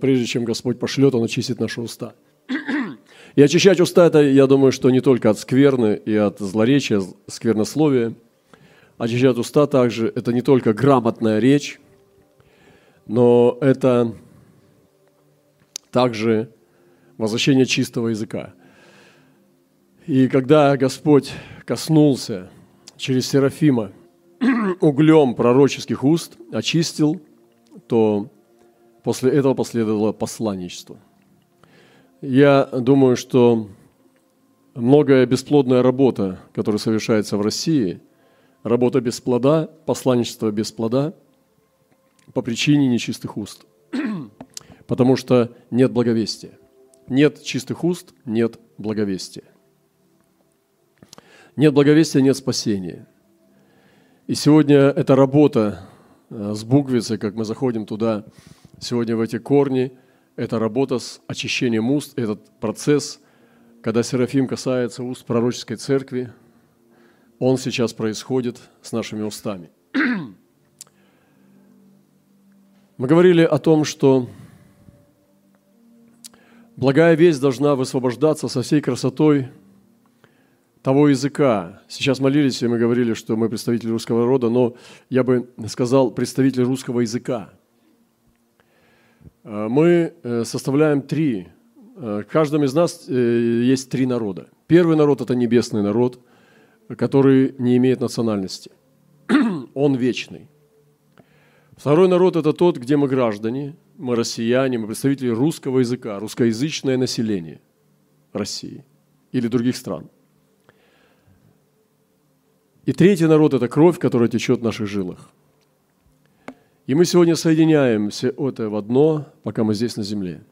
Прежде чем Господь пошлет, Он очистит наши уста. И очищать уста – это, я думаю, что не только от скверны и от злоречия, сквернословия. Очищать уста также – это не только грамотная речь, но это также возвращение чистого языка. И когда Господь коснулся через Серафима углем пророческих уст, очистил, то после этого последовало посланничество. Я думаю, что многое бесплодная работа, которая совершается в России, работа без плода, посланничество без плода, по причине нечистых уст. Потому что нет благовестия. Нет чистых уст, нет благовестия. Нет благовестия, нет спасения. И сегодня эта работа э, с буквицей, как мы заходим туда, сегодня в эти корни, это работа с очищением уст, этот процесс, когда Серафим касается уст пророческой церкви, он сейчас происходит с нашими устами. Мы говорили о том, что благая весть должна высвобождаться со всей красотой того языка. Сейчас молились, и мы говорили, что мы представители русского рода, но я бы сказал представители русского языка. Э, мы э, составляем три. Э, в каждом из нас есть три народа. Первый народ – это небесный народ, который не имеет национальности. Он вечный. Второй народ – это тот, где мы граждане, мы россияне, мы представители русского языка, русскоязычное население России или других стран – и третий народ – это кровь, которая течет в наших жилах. И мы сегодня соединяем все это в одно, пока мы здесь на земле.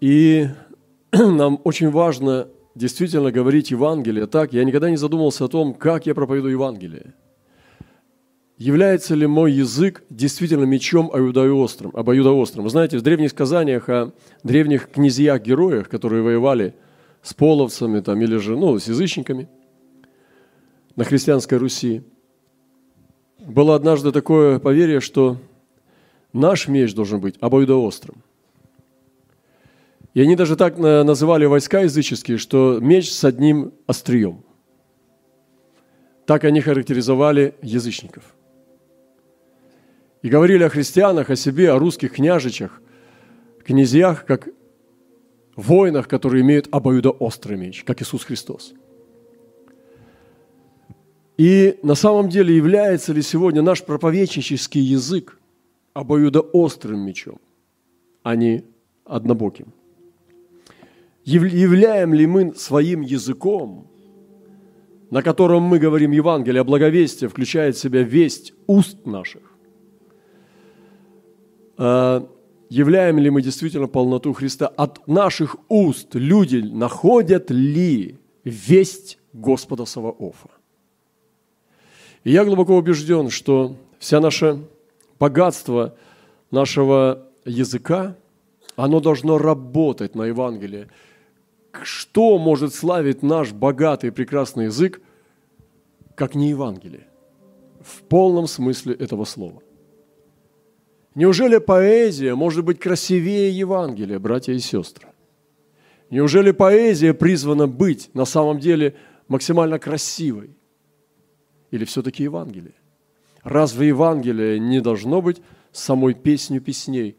И нам очень важно действительно говорить Евангелие так. Я никогда не задумывался о том, как я проповедую Евангелие. Является ли мой язык действительно мечом обоюдоострым? обоюдоострым? Вы знаете, в древних сказаниях о древних князьях-героях, которые воевали – с половцами там, или же ну, с язычниками на христианской Руси. Было однажды такое поверье, что наш меч должен быть обоюдоострым. И они даже так называли войска языческие, что меч с одним острием. Так они характеризовали язычников. И говорили о христианах, о себе, о русских княжичах, князьях, как воинах, которые имеют обоюдоострый меч, как Иисус Христос. И на самом деле является ли сегодня наш проповеднический язык обоюдоострым мечом, а не однобоким? Являем ли мы своим языком, на котором мы говорим Евангелие, а благовестие включает в себя весть уст наших, а, являем ли мы действительно полноту Христа, от наших уст люди находят ли весть Господа Саваофа. И я глубоко убежден, что вся наше богатство нашего языка, оно должно работать на Евангелие. Что может славить наш богатый и прекрасный язык, как не Евангелие? В полном смысле этого слова. Неужели поэзия может быть красивее Евангелия, братья и сестры? Неужели поэзия призвана быть на самом деле максимально красивой? Или все-таки Евангелие? Разве Евангелие не должно быть самой песню песней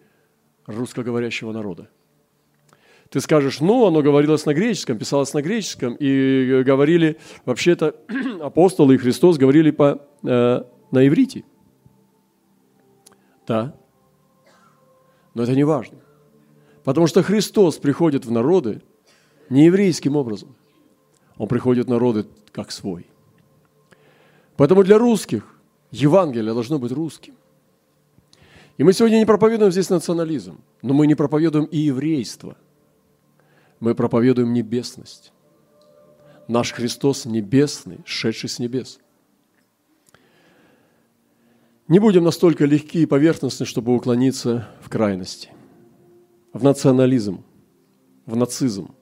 русскоговорящего народа? Ты скажешь, ну, оно говорилось на греческом, писалось на греческом, и говорили, вообще-то апостолы и Христос говорили по, э, на иврите. Да, но это не важно. Потому что Христос приходит в народы не еврейским образом. Он приходит в народы как свой. Поэтому для русских Евангелие должно быть русским. И мы сегодня не проповедуем здесь национализм, но мы не проповедуем и еврейство. Мы проповедуем небесность. Наш Христос небесный, шедший с небес – не будем настолько легки и поверхностны, чтобы уклониться в крайности, в национализм, в нацизм.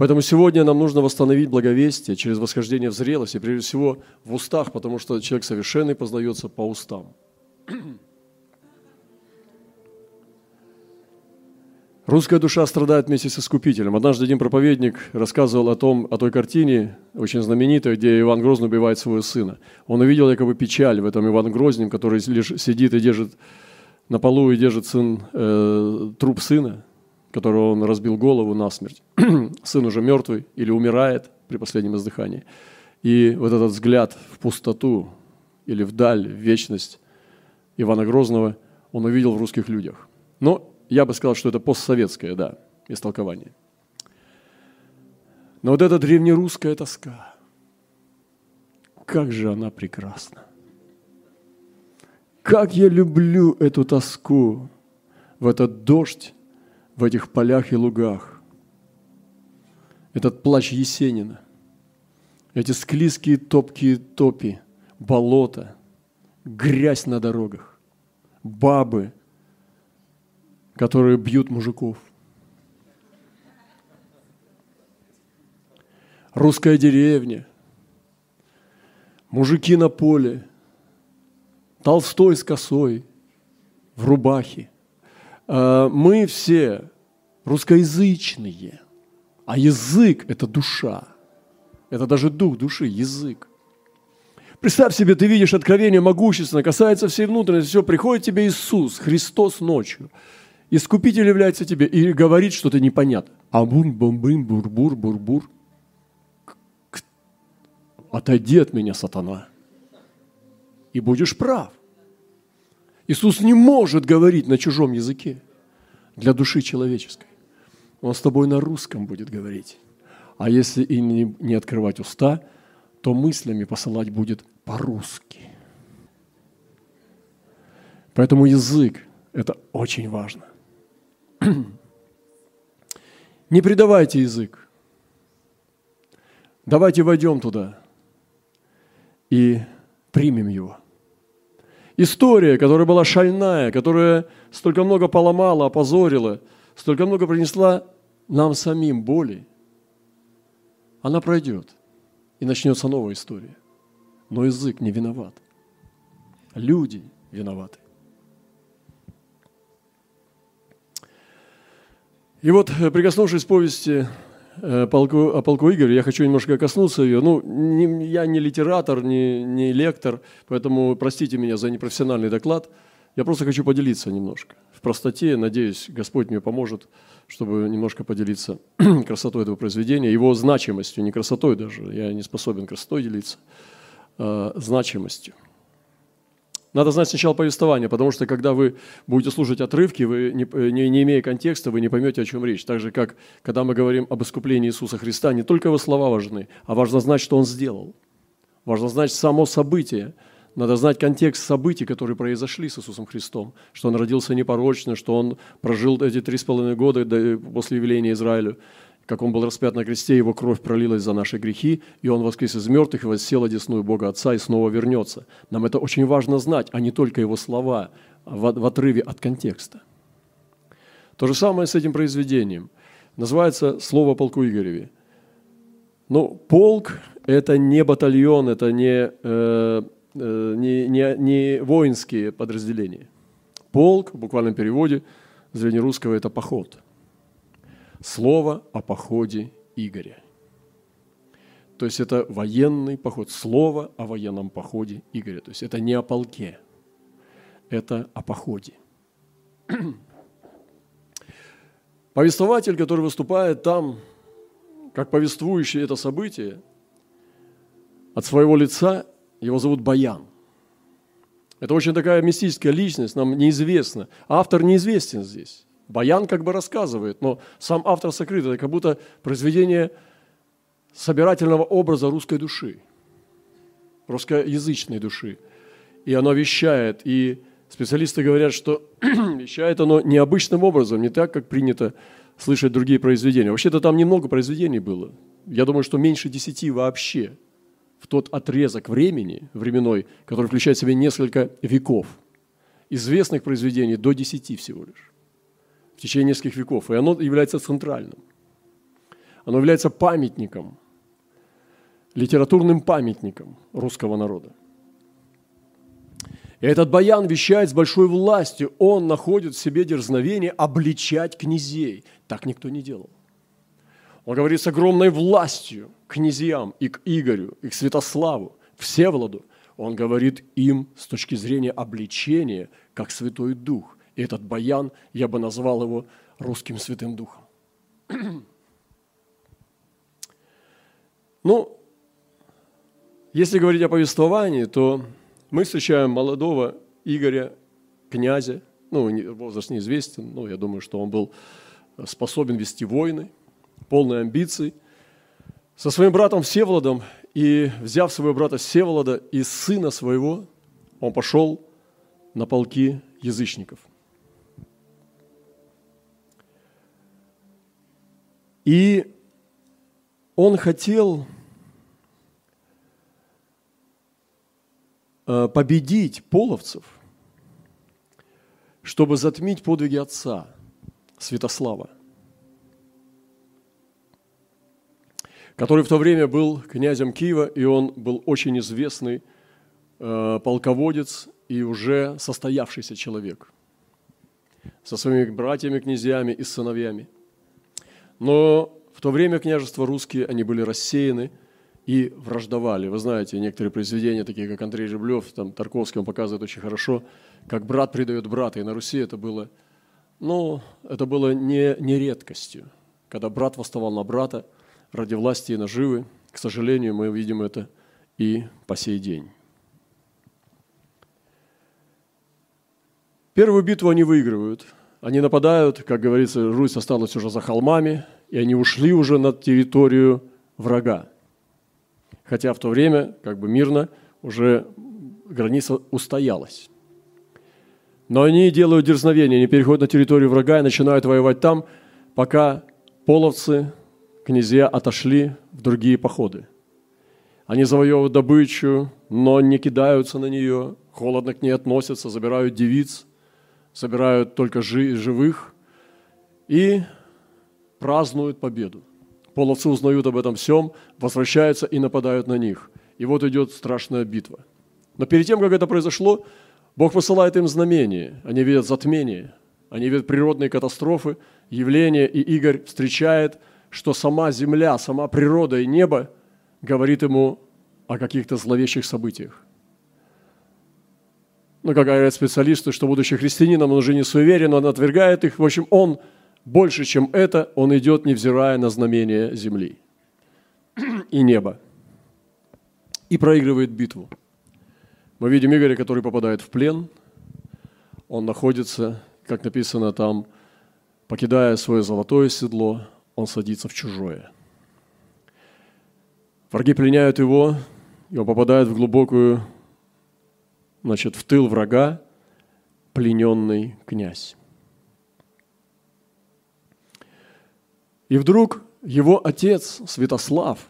Поэтому сегодня нам нужно восстановить благовестие через восхождение в зрелость, прежде всего в устах, потому что человек совершенный познается по устам. Русская душа страдает вместе с Искупителем. Однажды один проповедник рассказывал о, том, о той картине, очень знаменитой, где Иван Грозный убивает своего сына. Он увидел якобы печаль в этом Иван Грознем, который лишь сидит и держит на полу и держит сын, э, труп сына, которого он разбил голову насмерть. Сын уже мертвый или умирает при последнем издыхании. И вот этот взгляд в пустоту или вдаль, в вечность Ивана Грозного он увидел в русских людях. Но я бы сказал, что это постсоветское, да, истолкование. Но вот эта древнерусская тоска, как же она прекрасна. Как я люблю эту тоску в этот дождь, в этих полях и лугах. Этот плач Есенина, эти склизкие топкие топи, болота, грязь на дорогах, бабы – которые бьют мужиков. Русская деревня, мужики на поле, Толстой с косой, в рубахе. А, мы все русскоязычные, а язык – это душа. Это даже дух души, язык. Представь себе, ты видишь откровение могущественно, касается всей внутренности, все, приходит тебе Иисус, Христос ночью – Искупитель является тебе и говорит что-то непонятно. Амун, бомбым, бурбур, бурбур. Отойди от меня, сатана. И будешь прав. Иисус не может говорить на чужом языке для души человеческой. Он с тобой на русском будет говорить. А если и не, открывать уста, то мыслями посылать будет по-русски. Поэтому язык – это очень важно. Не предавайте язык. Давайте войдем туда и примем его. История, которая была шальная, которая столько много поломала, опозорила, столько много принесла нам самим боли, она пройдет, и начнется новая история. Но язык не виноват. Люди виноваты. И вот, прикоснувшись к повести э, полку, о полку Игоря, я хочу немножко коснуться ее. Ну, не, я не литератор, не, не лектор, поэтому простите меня за непрофессиональный доклад. Я просто хочу поделиться немножко. В простоте, надеюсь, Господь мне поможет, чтобы немножко поделиться красотой этого произведения, его значимостью, не красотой даже, я не способен красотой делиться, а значимостью. Надо знать сначала повествование, потому что когда вы будете слушать отрывки, вы не, не, не имея контекста, вы не поймете, о чем речь. Так же, как когда мы говорим об искуплении Иисуса Христа, не только его слова важны, а важно знать, что Он сделал. Важно знать само событие. Надо знать контекст событий, которые произошли с Иисусом Христом, что Он родился непорочно, что Он прожил эти три с половиной года после явления Израилю, как Он был распят на кресте, Его кровь пролилась за наши грехи, и Он воскрес из мертвых и воссел одесную Бога Отца и снова вернется. Нам это очень важно знать, а не только Его слова в, в отрыве от контекста. То же самое с этим произведением. Называется «Слово полку Игореве». Ну, полк – это не батальон, это не, э, э, не, не, не воинские подразделения. Полк, в буквальном переводе, с древнерусского – это поход – слово о походе Игоря. То есть это военный поход, слово о военном походе Игоря. То есть это не о полке, это о походе. Повествователь, который выступает там, как повествующий это событие, от своего лица его зовут Баян. Это очень такая мистическая личность, нам неизвестна. Автор неизвестен здесь. Баян как бы рассказывает, но сам автор сокрыт. Это как будто произведение собирательного образа русской души, русскоязычной души. И оно вещает, и специалисты говорят, что вещает оно необычным образом, не так, как принято слышать другие произведения. Вообще-то там немного произведений было. Я думаю, что меньше десяти вообще в тот отрезок времени, временной, который включает в себя несколько веков. Известных произведений до десяти всего лишь в течение нескольких веков, и оно является центральным. Оно является памятником, литературным памятником русского народа. И этот баян вещает с большой властью. Он находит в себе дерзновение обличать князей. Так никто не делал. Он говорит с огромной властью к князьям и к Игорю, и к Святославу, Всеволоду. Он говорит им с точки зрения обличения, как Святой Дух. И этот баян, я бы назвал его русским Святым Духом. Ну, если говорить о повествовании, то мы встречаем молодого Игоря, князя, ну, возраст неизвестен, но я думаю, что он был способен вести войны, полный амбиций, со своим братом Всеволодом, и взяв своего брата Всеволода и сына своего, он пошел на полки язычников. И он хотел Э, победить половцев, чтобы затмить подвиги отца Святослава, который в то время был князем Киева, и он был очень известный э, полководец и уже состоявшийся человек со своими братьями, князьями и сыновьями. Но в то время княжества русские, они были рассеяны – и враждовали. Вы знаете, некоторые произведения, такие как Андрей Жеблев, там Тарковский, он показывает очень хорошо, как брат предает брата. И на Руси это было, ну, это было не, не редкостью, когда брат восставал на брата ради власти и наживы. К сожалению, мы видим это и по сей день. Первую битву они выигрывают. Они нападают, как говорится, Русь осталась уже за холмами, и они ушли уже на территорию врага хотя в то время, как бы мирно, уже граница устоялась. Но они делают дерзновение, они переходят на территорию врага и начинают воевать там, пока половцы, князья отошли в другие походы. Они завоевывают добычу, но не кидаются на нее, холодно к ней относятся, забирают девиц, собирают только живых и празднуют победу. Половцы узнают об этом всем, возвращаются и нападают на них. И вот идет страшная битва. Но перед тем, как это произошло, Бог посылает им знамение. Они видят затмение, они видят природные катастрофы, явления, и Игорь встречает, что сама земля, сама природа и небо говорит ему о каких-то зловещих событиях. Ну, как говорят специалисты, что будучи христианином, он уже не суеверен, он отвергает их. В общем, он больше, чем это, он идет, невзирая на знамение земли и неба. И проигрывает битву. Мы видим Игоря, который попадает в плен. Он находится, как написано там, покидая свое золотое седло, он садится в чужое. Враги пленяют его, и он попадает в глубокую, значит, в тыл врага, плененный князь. И вдруг его отец Святослав,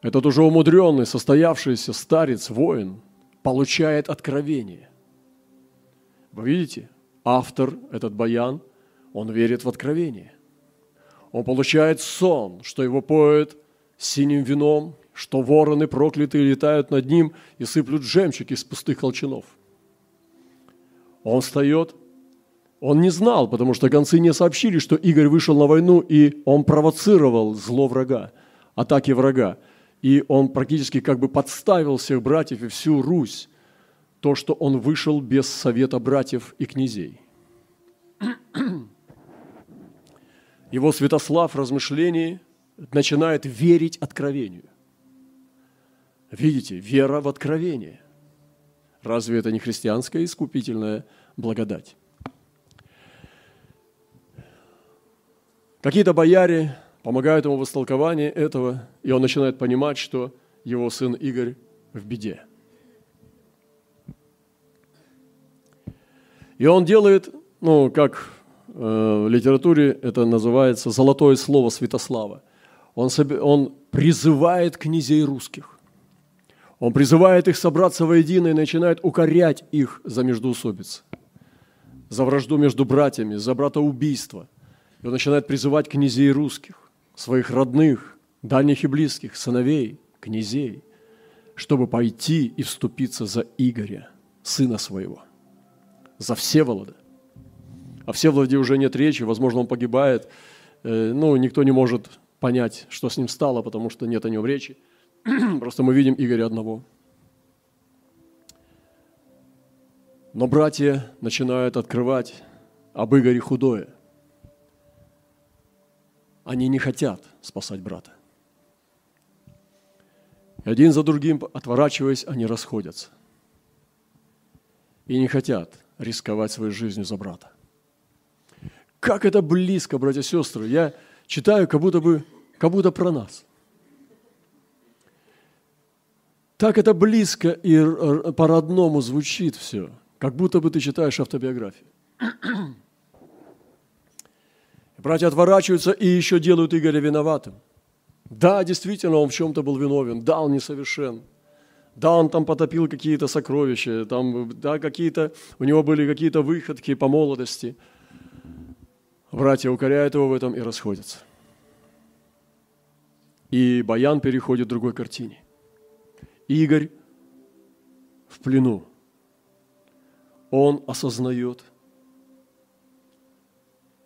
этот уже умудренный, состоявшийся старец, воин, получает откровение. Вы видите, автор, этот баян, он верит в откровение. Он получает сон, что его поет синим вином, что вороны проклятые летают над ним и сыплют жемчуг из пустых колчанов. Он встает он не знал, потому что гонцы не сообщили, что Игорь вышел на войну, и он провоцировал зло врага, атаки врага. И он практически как бы подставил всех братьев и всю Русь, то, что он вышел без совета братьев и князей. Его Святослав в размышлении начинает верить откровению. Видите, вера в откровение. Разве это не христианская искупительная благодать? Какие-то бояре помогают ему в истолковании этого, и он начинает понимать, что его сын Игорь в беде. И он делает, ну, как э, в литературе это называется, золотое слово Святослава. Он, он призывает князей русских. Он призывает их собраться воедино и начинает укорять их за междоусобицы, за вражду между братьями, за братоубийство – и он начинает призывать князей русских, своих родных, дальних и близких, сыновей, князей, чтобы пойти и вступиться за Игоря, сына своего, за Всеволода. О Всеволоде уже нет речи, возможно, он погибает. Э, ну, никто не может понять, что с ним стало, потому что нет о нем речи. Просто мы видим Игоря одного. Но братья начинают открывать об Игоре худое. Они не хотят спасать брата. И один за другим, отворачиваясь, они расходятся. И не хотят рисковать своей жизнью за брата. Как это близко, братья и сестры. Я читаю, как будто бы, как будто про нас. Так это близко и по-родному звучит все, как будто бы ты читаешь автобиографию. Братья отворачиваются и еще делают Игоря виноватым. Да, действительно, он в чем-то был виновен. Да, он несовершен. Да, он там потопил какие-то сокровища, там, да, какие-то, у него были какие-то выходки по молодости – Братья укоряют его в этом и расходятся. И Баян переходит к другой картине. Игорь в плену. Он осознает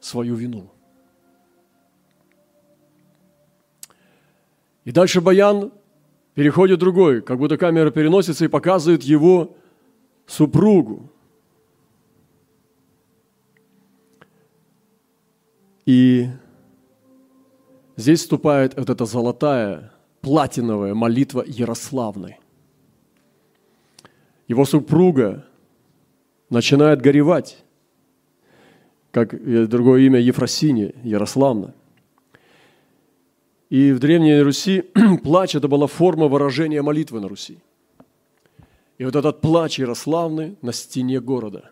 свою вину. И дальше Баян переходит другой, как будто камера переносится и показывает его супругу. И здесь вступает вот эта золотая, платиновая молитва Ярославны. Его супруга начинает горевать, как другое имя Ефросиния, Ярославна. И в Древней Руси плач – это была форма выражения молитвы на Руси. И вот этот плач Ярославны на стене города.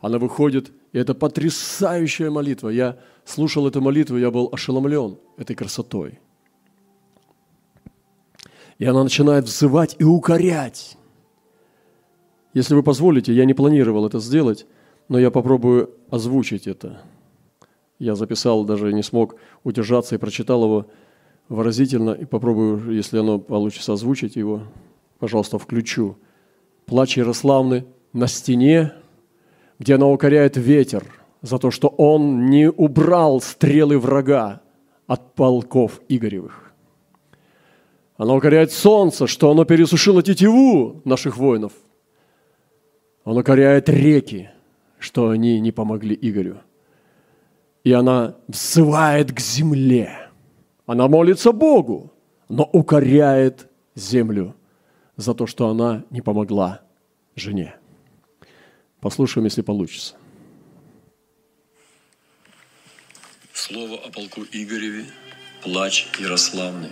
Она выходит, и это потрясающая молитва. Я слушал эту молитву, я был ошеломлен этой красотой. И она начинает взывать и укорять. Если вы позволите, я не планировал это сделать, но я попробую озвучить это. Я записал, даже не смог удержаться и прочитал его выразительно, и попробую, если оно получится озвучить его, пожалуйста, включу. Плач Ярославны на стене, где она укоряет ветер – за то, что он не убрал стрелы врага от полков Игоревых. Она укоряет солнце, что оно пересушило тетиву наших воинов. Он укоряет реки, что они не помогли Игорю. И она взывает к земле. Она молится Богу, но укоряет землю за то, что она не помогла жене. Послушаем, если получится. Слово о полку Игореве, плач Ярославный.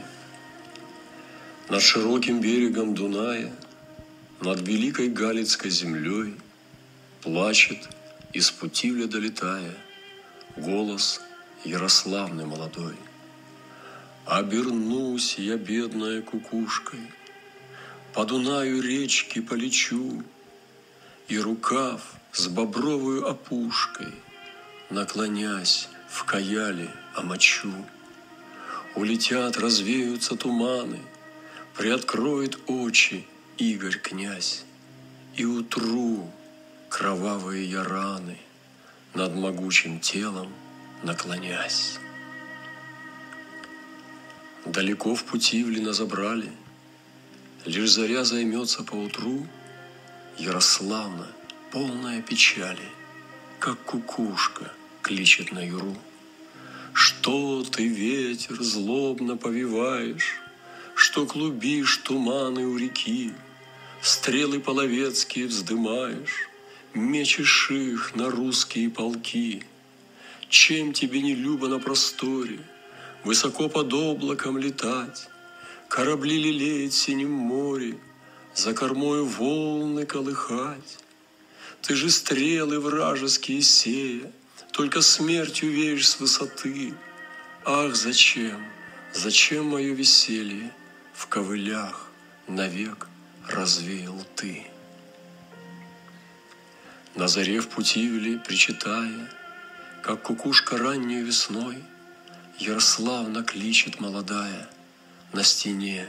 Над широким берегом Дуная, Над великой Галицкой землей Плачет, из Путивля долетая, Голос Ярославный молодой. Обернусь я бедная кукушкой, По Дунаю речки полечу, И рукав с бобровую опушкой, Наклонясь, в каяле омочу. Улетят, развеются туманы, Приоткроет очи Игорь князь, И утру кровавые я раны Над могучим телом наклонясь. Далеко в пути в Лина забрали, Лишь заря займется поутру, Ярославна, полная печали, Как кукушка — кличет на юру. Что ты, ветер, злобно повиваешь, Что клубишь туманы у реки, Стрелы половецкие вздымаешь, Мечешь их на русские полки. Чем тебе не любо на просторе Высоко под облаком летать, Корабли лелеять в синем море, За кормою волны колыхать? Ты же стрелы вражеские сея, только смертью веешь с высоты. Ах, зачем, зачем мое веселье В ковылях навек развеял ты? На заре в пути вели, причитая, Как кукушка раннюю весной, Ярославна кличет молодая На стене,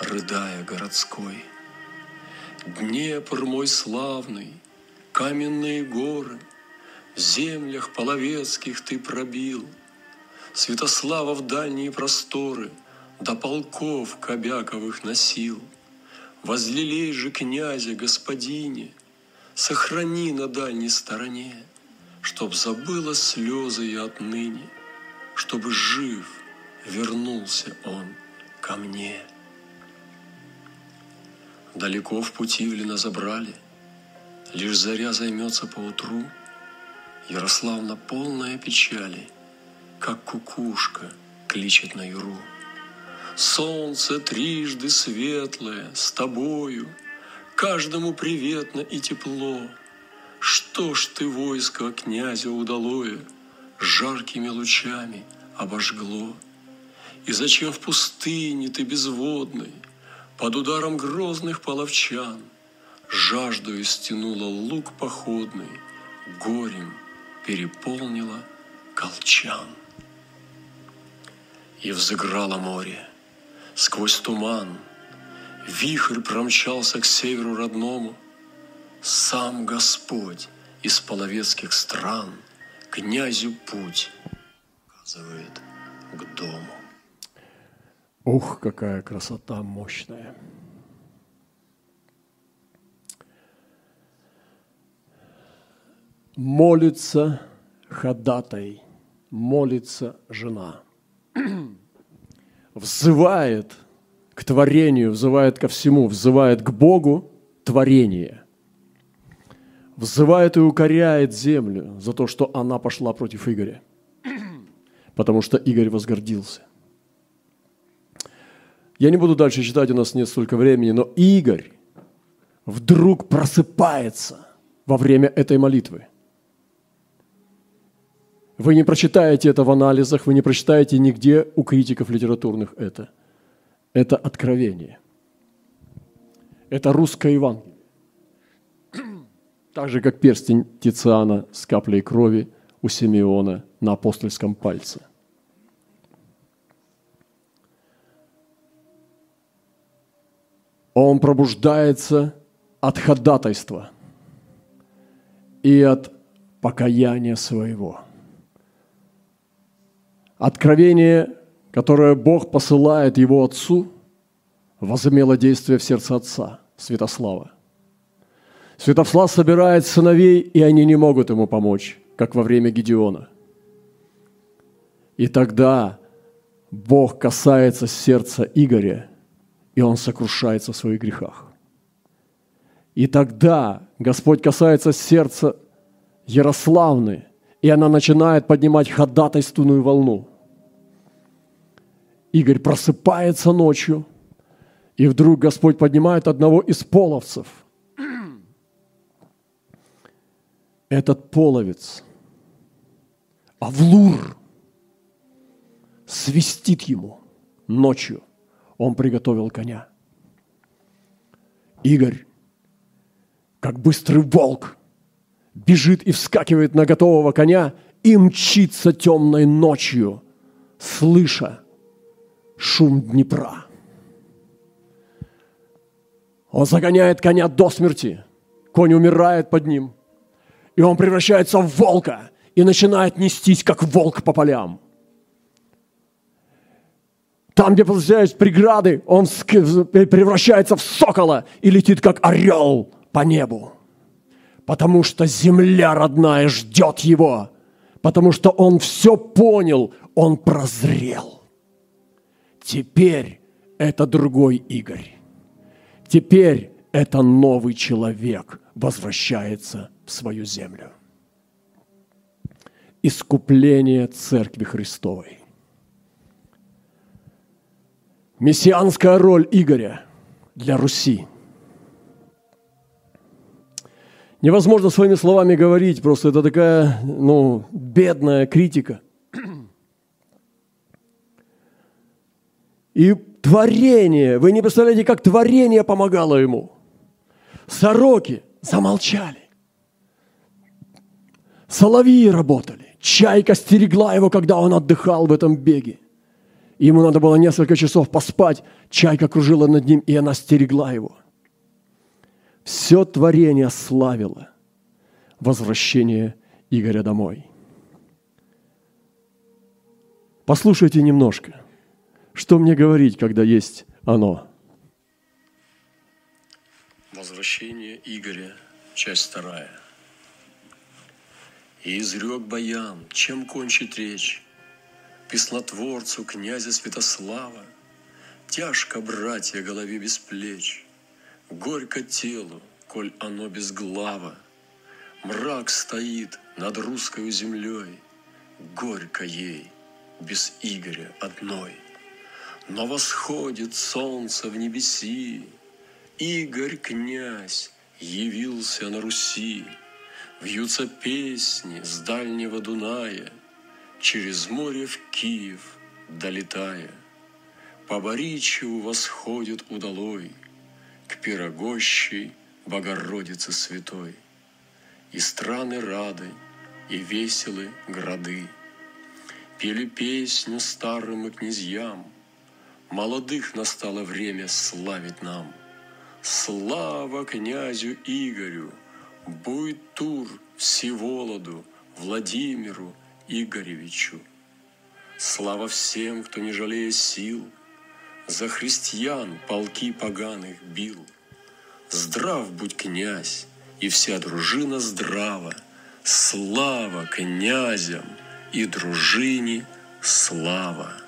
рыдая городской. Днепр мой славный, каменные горы, В землях половецких ты пробил, Святослава в дальние просторы До полков кобяковых носил. Возлелей же князя, господине, Сохрани на дальней стороне, Чтоб забыла слезы и отныне, Чтобы жив вернулся он ко мне. Далеко в пути Путивлина забрали, Лишь заря займется поутру, Ярославна полная печали, Как кукушка кличет на юру. Солнце трижды светлое с тобою, Каждому приветно и тепло. Что ж ты войско князя удалое Жаркими лучами обожгло? И зачем в пустыне ты безводной – под ударом грозных половчан Жаждою стянула лук походный, Горем переполнила колчан. И взыграло море, сквозь туман, Вихрь промчался к северу родному, Сам Господь из половецких стран Князю путь указывает к дому. Ух, какая красота мощная. Молится ходатай, молится жена. Взывает к творению, взывает ко всему, взывает к Богу творение. Взывает и укоряет землю за то, что она пошла против Игоря, потому что Игорь возгордился. Я не буду дальше читать, у нас нет столько времени, но Игорь вдруг просыпается во время этой молитвы. Вы не прочитаете это в анализах, вы не прочитаете нигде у критиков литературных это. Это откровение. Это русское Евангелие. Так же, как перстень Тициана с каплей крови у Симеона на апостольском пальце – он пробуждается от ходатайства и от покаяния своего. Откровение, которое Бог посылает его отцу, возымело действие в сердце отца, Святослава. Святослав собирает сыновей, и они не могут ему помочь, как во время Гедеона. И тогда Бог касается сердца Игоря – и он сокрушается в своих грехах. И тогда Господь касается сердца Ярославны, и она начинает поднимать ходатайственную волну. Игорь просыпается ночью, и вдруг Господь поднимает одного из половцев. Этот половец, Авлур, свистит ему ночью – он приготовил коня. Игорь, как быстрый волк, бежит и вскакивает на готового коня и мчится темной ночью, слыша шум Днепра. Он загоняет коня до смерти. Конь умирает под ним. И он превращается в волка и начинает нестись, как волк по полям. Там, где получаются преграды, он превращается в сокола и летит, как орел по небу. Потому что земля родная ждет его. Потому что он все понял, он прозрел. Теперь это другой Игорь. Теперь это новый человек возвращается в свою землю. Искупление Церкви Христовой. Мессианская роль Игоря для Руси. Невозможно своими словами говорить, просто это такая, ну, бедная критика. И творение, вы не представляете, как творение помогало ему. Сороки замолчали. Соловьи работали. Чайка стерегла его, когда он отдыхал в этом беге. Ему надо было несколько часов поспать. Чайка кружила над ним, и она стерегла его. Все творение славило возвращение Игоря домой. Послушайте немножко, что мне говорить, когда есть оно. Возвращение Игоря, часть вторая. И изрек Баян, чем кончить речь, Песнотворцу князя Святослава, Тяжко, братья, голове без плеч, Горько телу, коль оно безглаво, Мрак стоит над русской землей, Горько ей, без Игоря одной. Но восходит солнце в небеси, Игорь князь явился на Руси. Вьются песни с дальнего Дуная, Через море в Киев долетая. По Боричеву восходит удалой К пирогощей Богородицы Святой. И страны рады, и веселы грады. Пели песню старым и князьям, Молодых настало время славить нам. Слава князю Игорю, Буйтур Всеволоду, Владимиру Игоревичу. Слава всем, кто, не жалея сил, За христиан полки поганых бил. Здрав будь князь, и вся дружина здрава, Слава князям и дружине слава.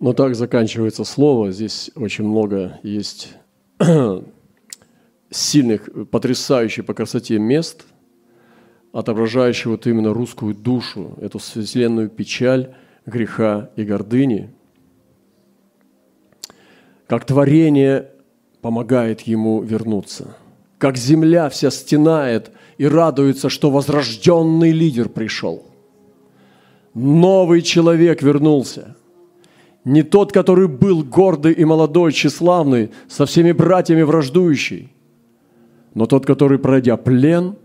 Но так заканчивается слово. Здесь очень много есть сильных, потрясающих по красоте мест, отображающих вот именно русскую душу, эту вселенную печаль, греха и гордыни. Как творение помогает ему вернуться. Как земля вся стенает и радуется, что возрожденный лидер пришел. Новый человек вернулся. Не тот, который был гордый и молодой, тщеславный, со всеми братьями враждующий, но тот, который, пройдя плен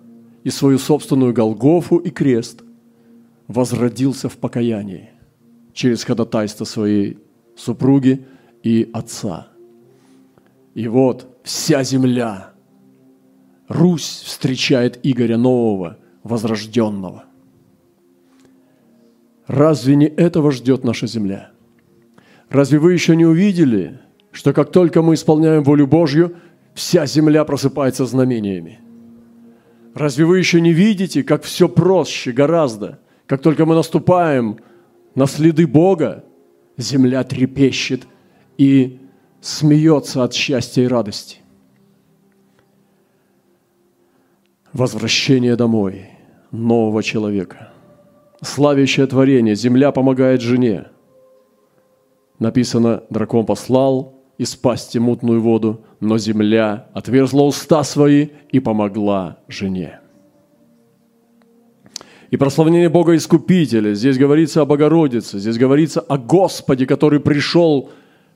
и свою собственную Голгофу и крест, возродился в покаянии через ходатайство своей супруги и отца. И вот вся земля, Русь встречает Игоря Нового, возрожденного. Разве не этого ждет наша земля? Разве вы еще не увидели, что как только мы исполняем волю Божью, вся земля просыпается знамениями. Разве вы еще не видите, как все проще гораздо? Как только мы наступаем на следы Бога, земля трепещет и смеется от счастья и радости. Возвращение домой нового человека. Славящее творение. Земля помогает жене. Написано, дракон послал, из пасти мутную воду, но земля отверзла уста свои и помогла жене. И прославление Бога Искупителя. Здесь говорится о Богородице, здесь говорится о Господе, который пришел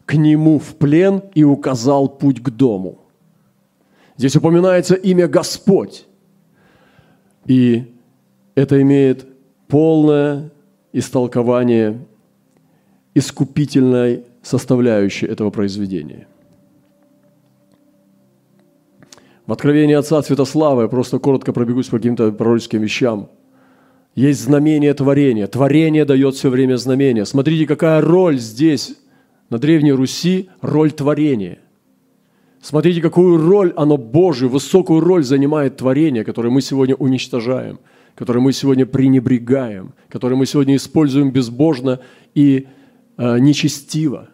к нему в плен и указал путь к дому. Здесь упоминается имя Господь. И это имеет полное истолкование искупительной составляющей этого произведения. В Откровении Отца Святослава, я просто коротко пробегусь по каким-то пророческим вещам, есть знамение творения. Творение дает все время знамения. Смотрите, какая роль здесь, на Древней Руси, роль творения. Смотрите, какую роль оно Божию, высокую роль занимает творение, которое мы сегодня уничтожаем, которое мы сегодня пренебрегаем, которое мы сегодня используем безбожно и э, нечестиво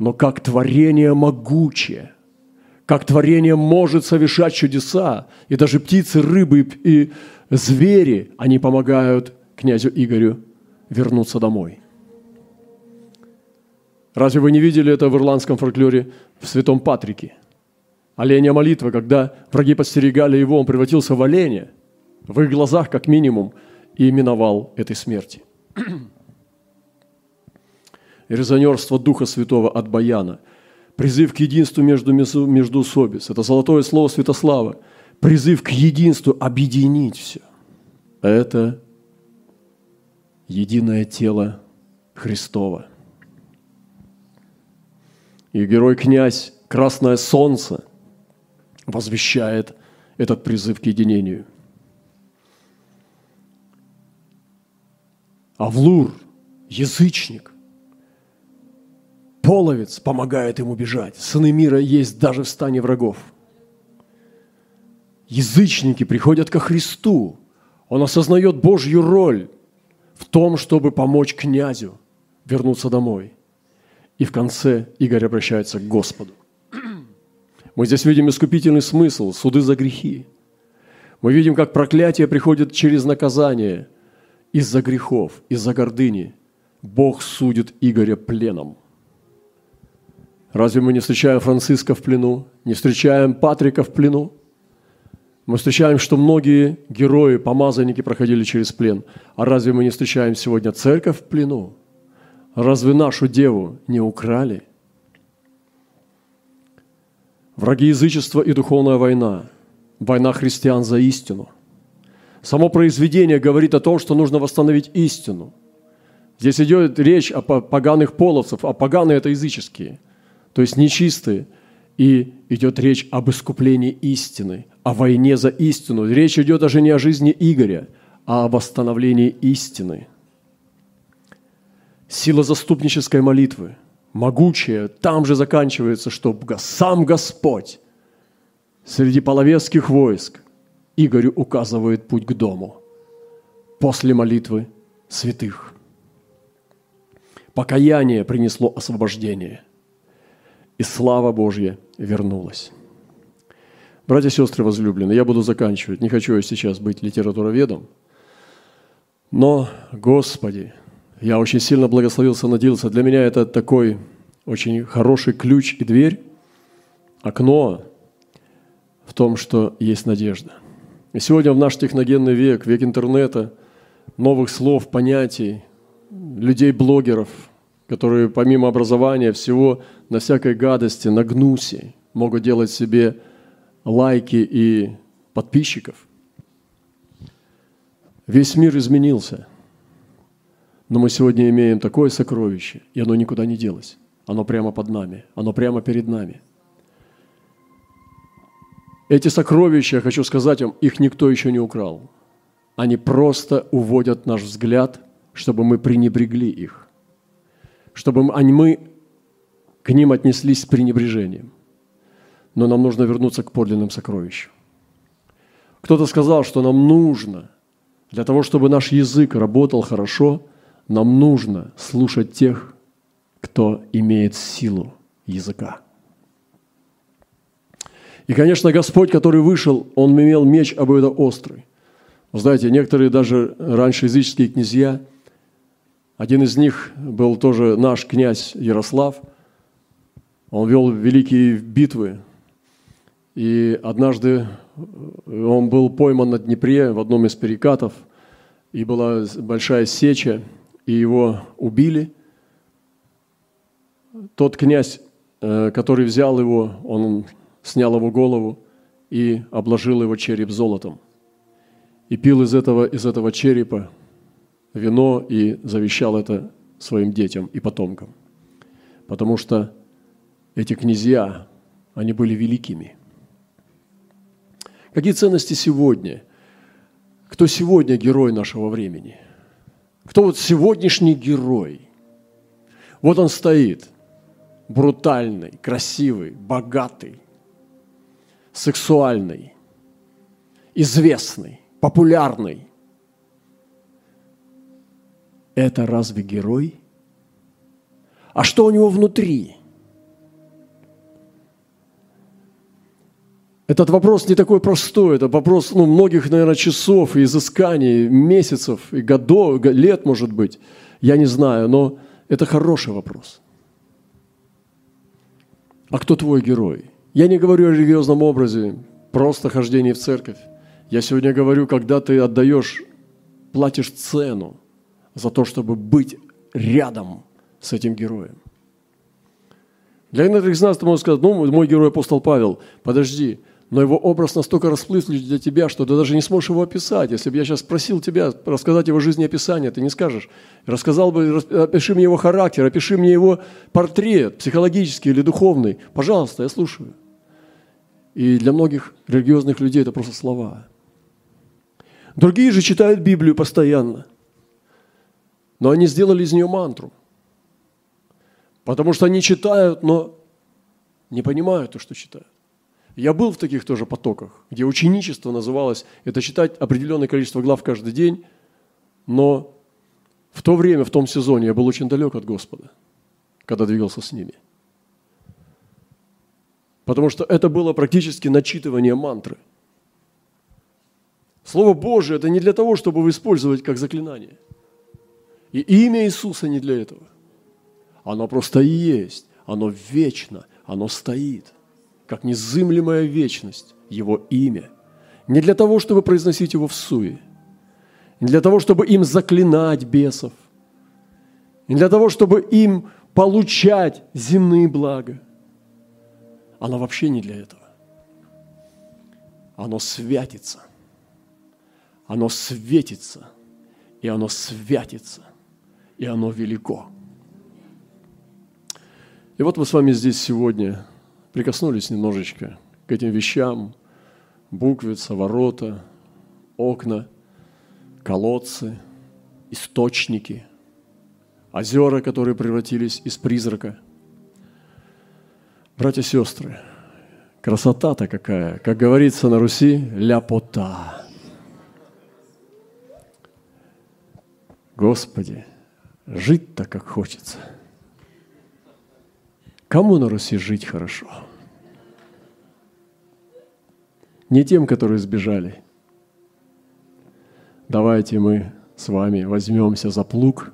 но как творение могучее, как творение может совершать чудеса, и даже птицы, рыбы и звери, они помогают князю Игорю вернуться домой. Разве вы не видели это в ирландском фольклоре в Святом Патрике? Оленя молитва, когда враги подстерегали его, он превратился в оленя, в их глазах как минимум, и именовал этой смерти резонерство Духа Святого от Баяна, призыв к единству между, между собис. Это золотое слово Святослава. Призыв к единству, объединить все. Это единое тело Христова. И герой-князь Красное солнце возвещает этот призыв к единению. Авлур, язычник, половец помогает ему бежать. Сыны мира есть даже в стане врагов. Язычники приходят ко Христу. Он осознает Божью роль в том, чтобы помочь князю вернуться домой. И в конце Игорь обращается к Господу. Мы здесь видим искупительный смысл, суды за грехи. Мы видим, как проклятие приходит через наказание из-за грехов, из-за гордыни. Бог судит Игоря пленом. Разве мы не встречаем Франциска в плену, не встречаем Патрика в плену? Мы встречаем, что многие герои, помазанники проходили через плен. А разве мы не встречаем сегодня церковь в плену? Разве нашу деву не украли? Враги язычества и духовная война. Война христиан за истину. Само произведение говорит о том, что нужно восстановить истину. Здесь идет речь о поганых половцев, а поганые – это языческие, то есть нечистые. И идет речь об искуплении истины, о войне за истину. Речь идет даже не о жизни Игоря, а о восстановлении истины. Сила заступнической молитвы – могучее, там же заканчивается, что сам Господь среди половецких войск Игорю указывает путь к дому после молитвы святых. Покаяние принесло освобождение, и слава Божья вернулась. Братья и сестры возлюбленные, я буду заканчивать. Не хочу я сейчас быть литературоведом, но, Господи, я очень сильно благословился, надеялся. Для меня это такой очень хороший ключ и дверь, окно в том, что есть надежда. И сегодня в наш техногенный век, век интернета, новых слов, понятий, людей-блогеров, которые помимо образования всего на всякой гадости, на гнусе могут делать себе лайки и подписчиков. Весь мир изменился – но мы сегодня имеем такое сокровище, и оно никуда не делось. Оно прямо под нами, оно прямо перед нами. Эти сокровища, я хочу сказать вам, их никто еще не украл. Они просто уводят наш взгляд, чтобы мы пренебрегли их, чтобы мы к ним отнеслись с пренебрежением. Но нам нужно вернуться к подлинным сокровищам. Кто-то сказал, что нам нужно для того, чтобы наш язык работал хорошо – нам нужно слушать тех, кто имеет силу языка. И, конечно, Господь, который вышел, Он имел меч острый. Вы знаете, некоторые даже раньше языческие князья, один из них был тоже наш князь Ярослав, он вел великие битвы, и однажды он был пойман на Днепре в одном из перекатов, и была большая сеча – и его убили. Тот князь, э, который взял его, он снял его голову и обложил его череп золотом. И пил из этого, из этого черепа вино и завещал это своим детям и потомкам. Потому что эти князья, они были великими. Какие ценности сегодня? Кто сегодня герой нашего времени – кто вот сегодняшний герой? Вот он стоит, брутальный, красивый, богатый, сексуальный, известный, популярный. Это разве герой? А что у него внутри? Этот вопрос не такой простой, это вопрос ну, многих, наверное, часов и изысканий, месяцев и годов, лет, может быть. Я не знаю, но это хороший вопрос. А кто твой герой? Я не говорю о религиозном образе, просто хождении в церковь. Я сегодня говорю, когда ты отдаешь, платишь цену за то, чтобы быть рядом с этим героем. Для некоторых из нас ты можешь сказать, ну, мой герой апостол Павел, подожди, но его образ настолько расплылся для тебя, что ты даже не сможешь его описать. Если бы я сейчас спросил тебя рассказать его жизнеописание, ты не скажешь. Рассказал бы, опиши мне его характер, опиши мне его портрет, психологический или духовный. Пожалуйста, я слушаю. И для многих религиозных людей это просто слова. Другие же читают Библию постоянно, но они сделали из нее мантру. Потому что они читают, но не понимают то, что читают. Я был в таких тоже потоках, где ученичество называлось, это читать определенное количество глав каждый день, но в то время, в том сезоне я был очень далек от Господа, когда двигался с ними. Потому что это было практически начитывание мантры. Слово Божие – это не для того, чтобы использовать как заклинание. И имя Иисуса не для этого. Оно просто есть, оно вечно, оно стоит – как незымлемая вечность, Его имя. Не для того, чтобы произносить его в суе, не для того, чтобы им заклинать бесов, не для того, чтобы им получать земные блага. Оно вообще не для этого. Оно святится. Оно светится. И оно святится. И оно велико. И вот мы с вами здесь сегодня – прикоснулись немножечко к этим вещам, буквица, ворота, окна, колодцы, источники, озера, которые превратились из призрака. Братья и сестры, красота-то какая, как говорится на Руси, ляпота. Господи, жить-то как хочется – Кому на Руси жить хорошо? Не тем, которые сбежали. Давайте мы с вами возьмемся за плуг,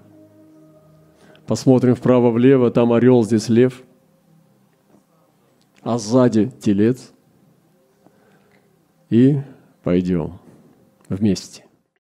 посмотрим вправо-влево, там орел, здесь лев, а сзади телец, и пойдем вместе.